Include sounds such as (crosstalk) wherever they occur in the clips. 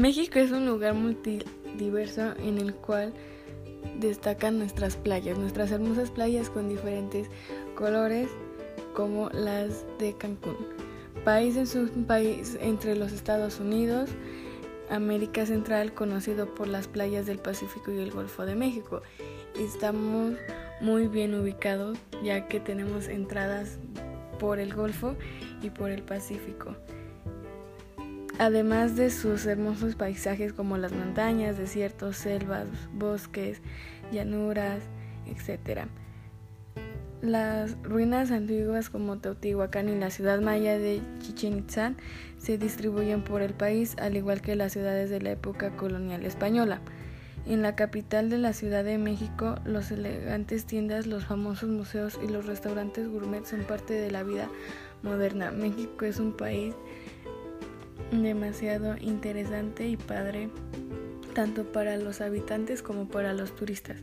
México es un lugar multidiverso en el cual destacan nuestras playas, nuestras hermosas playas con diferentes colores como las de Cancún. País es un país entre los Estados Unidos, América Central, conocido por las playas del Pacífico y el Golfo de México. Estamos muy bien ubicados ya que tenemos entradas por el Golfo y por el Pacífico. Además de sus hermosos paisajes como las montañas, desiertos, selvas, bosques, llanuras, etc. Las ruinas antiguas como Teotihuacán y la ciudad maya de Chichen Itzá se distribuyen por el país, al igual que las ciudades de la época colonial española. En la capital de la Ciudad de México, los elegantes tiendas, los famosos museos y los restaurantes gourmet son parte de la vida moderna. México es un país demasiado interesante y padre, tanto para los habitantes como para los turistas.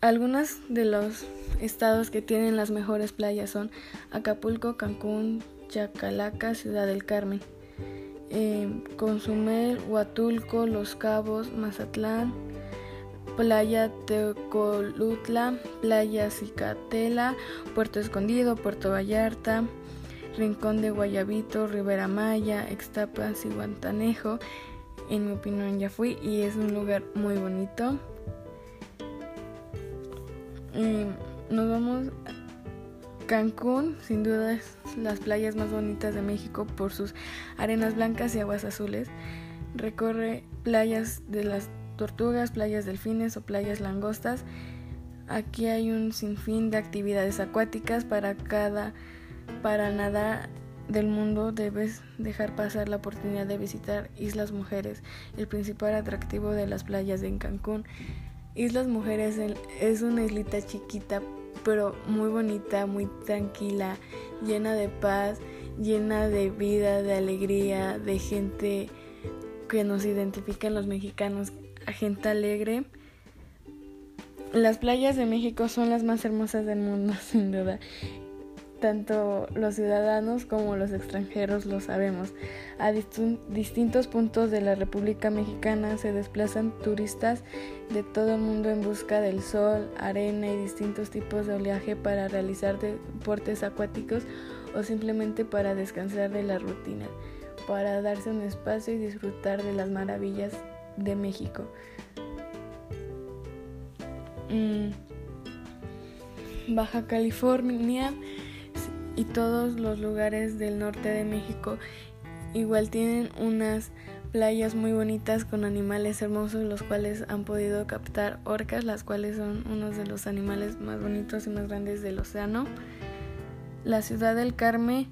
Algunos de los estados que tienen las mejores playas son Acapulco, Cancún, Chacalaca, Ciudad del Carmen, eh, Consumel, Huatulco, Los Cabos, Mazatlán, Playa Tecolutla, Playa Cicatela, Puerto Escondido, Puerto Vallarta, Rincón de Guayabito, Rivera Maya, Extapas y Guantanejo. En mi opinión ya fui y es un lugar muy bonito nos vamos a Cancún, sin duda es las playas más bonitas de México por sus arenas blancas y aguas azules. Recorre playas de las tortugas, playas delfines o playas langostas. Aquí hay un sinfín de actividades acuáticas para cada para nadar del mundo debes dejar pasar la oportunidad de visitar Islas Mujeres, el principal atractivo de las playas de Cancún. Islas Mujeres es una islita chiquita, pero muy bonita, muy tranquila, llena de paz, llena de vida, de alegría, de gente que nos identifican los mexicanos, gente alegre. Las playas de México son las más hermosas del mundo, (laughs) sin duda tanto los ciudadanos como los extranjeros lo sabemos. A distintos puntos de la República Mexicana se desplazan turistas de todo el mundo en busca del sol, arena y distintos tipos de oleaje para realizar deportes acuáticos o simplemente para descansar de la rutina, para darse un espacio y disfrutar de las maravillas de México. Mm. Baja California y todos los lugares del norte de México igual tienen unas playas muy bonitas con animales hermosos los cuales han podido captar orcas las cuales son unos de los animales más bonitos y más grandes del océano. La ciudad del Carmen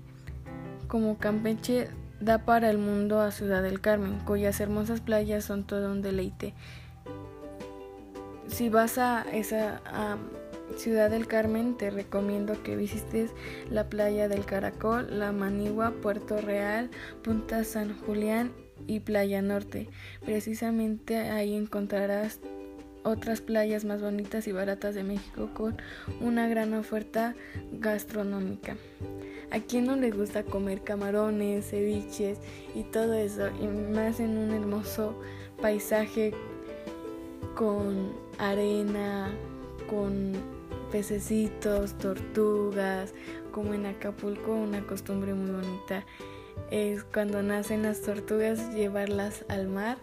como Campeche da para el mundo a Ciudad del Carmen cuyas hermosas playas son todo un deleite. Si vas a esa Ciudad del Carmen, te recomiendo que visites la playa del Caracol, la Manigua, Puerto Real, Punta San Julián y Playa Norte. Precisamente ahí encontrarás otras playas más bonitas y baratas de México con una gran oferta gastronómica. ¿A quién no le gusta comer camarones, ceviches y todo eso? Y más en un hermoso paisaje con arena, con pececitos, tortugas, como en Acapulco una costumbre muy bonita es cuando nacen las tortugas llevarlas al mar.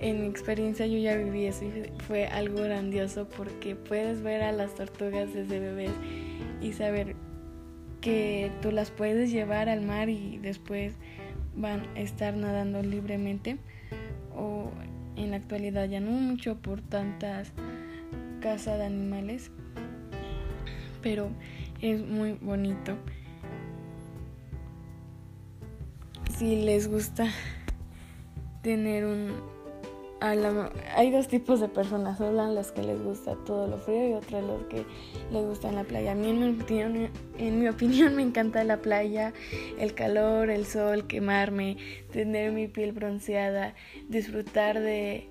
En mi experiencia yo ya viví eso y fue algo grandioso porque puedes ver a las tortugas desde bebés y saber que tú las puedes llevar al mar y después van a estar nadando libremente o en la actualidad ya no mucho por tantas casas de animales pero es muy bonito. Si les gusta tener un... hay dos tipos de personas, son las que les gusta todo lo frío y otras los que les gusta la playa. A mí en en mi opinión me encanta la playa, el calor, el sol, quemarme, tener mi piel bronceada, disfrutar de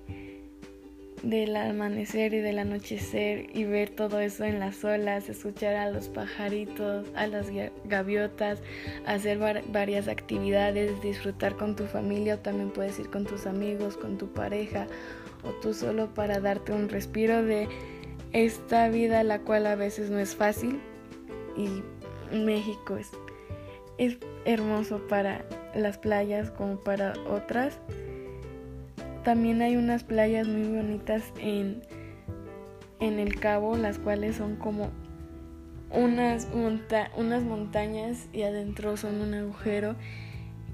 del amanecer y del anochecer y ver todo eso en las olas, escuchar a los pajaritos, a las gaviotas, hacer varias actividades, disfrutar con tu familia o también puedes ir con tus amigos, con tu pareja o tú solo para darte un respiro de esta vida la cual a veces no es fácil y México es, es hermoso para las playas como para otras. También hay unas playas muy bonitas en, en el cabo, las cuales son como unas, unas montañas y adentro son un agujero.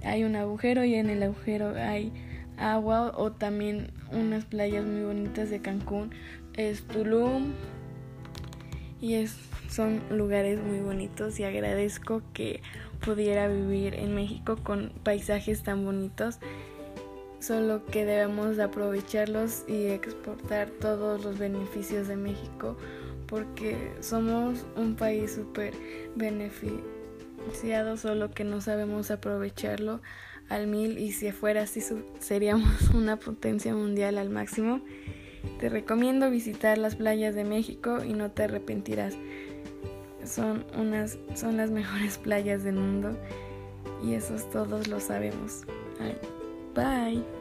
Hay un agujero y en el agujero hay agua o también unas playas muy bonitas de Cancún. Es Tulum y es, son lugares muy bonitos y agradezco que pudiera vivir en México con paisajes tan bonitos solo que debemos aprovecharlos y exportar todos los beneficios de México porque somos un país súper beneficiado, solo que no sabemos aprovecharlo al mil y si fuera así seríamos (laughs) una potencia mundial al máximo. Te recomiendo visitar las playas de México y no te arrepentirás. Son unas son las mejores (laughs) playas del mundo y esos todos lo sabemos. Bye.